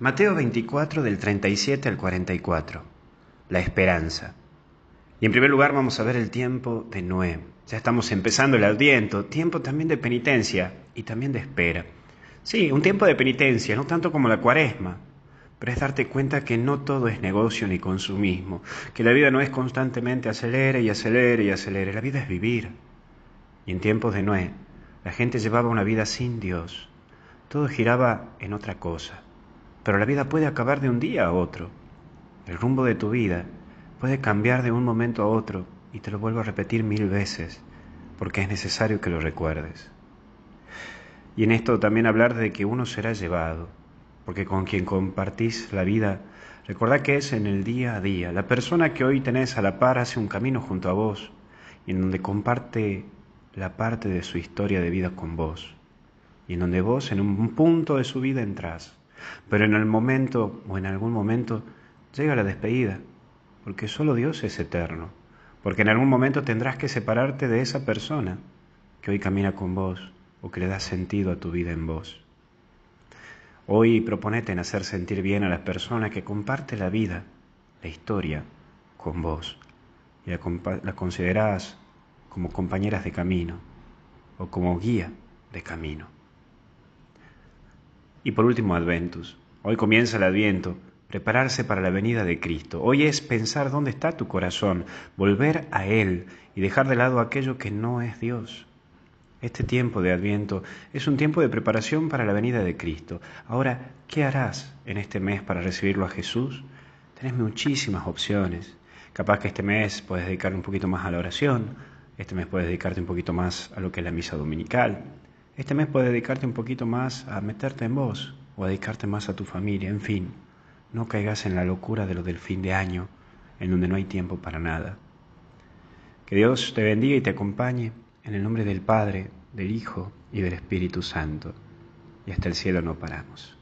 Mateo 24 del 37 al 44. La esperanza. Y en primer lugar vamos a ver el tiempo de Noé. Ya estamos empezando el adviento, tiempo también de penitencia y también de espera. Sí, un tiempo de penitencia, no tanto como la cuaresma, pero es darte cuenta que no todo es negocio ni consumismo, que la vida no es constantemente acelere y acelere y acelere, la vida es vivir. Y en tiempos de Noé, la gente llevaba una vida sin Dios, todo giraba en otra cosa. Pero la vida puede acabar de un día a otro. El rumbo de tu vida puede cambiar de un momento a otro y te lo vuelvo a repetir mil veces porque es necesario que lo recuerdes. Y en esto también hablar de que uno será llevado, porque con quien compartís la vida, recordad que es en el día a día. La persona que hoy tenés a la par hace un camino junto a vos y en donde comparte la parte de su historia de vida con vos y en donde vos en un punto de su vida entrás pero en el momento o en algún momento llega la despedida, porque solo Dios es eterno, porque en algún momento tendrás que separarte de esa persona que hoy camina con vos o que le da sentido a tu vida en vos. Hoy proponete en hacer sentir bien a las personas que comparte la vida, la historia, con vos y las la considerás como compañeras de camino o como guía de camino. Y por último, Adventus. Hoy comienza el Adviento, prepararse para la venida de Cristo. Hoy es pensar dónde está tu corazón, volver a Él y dejar de lado aquello que no es Dios. Este tiempo de Adviento es un tiempo de preparación para la venida de Cristo. Ahora, ¿qué harás en este mes para recibirlo a Jesús? Tenés muchísimas opciones. Capaz que este mes puedes dedicar un poquito más a la oración, este mes puedes dedicarte un poquito más a lo que es la misa dominical, este mes puedes dedicarte un poquito más a meterte en vos o a dedicarte más a tu familia, en fin, no caigas en la locura de lo del fin de año, en donde no hay tiempo para nada. Que Dios te bendiga y te acompañe en el nombre del Padre, del Hijo y del Espíritu Santo. Y hasta el cielo no paramos.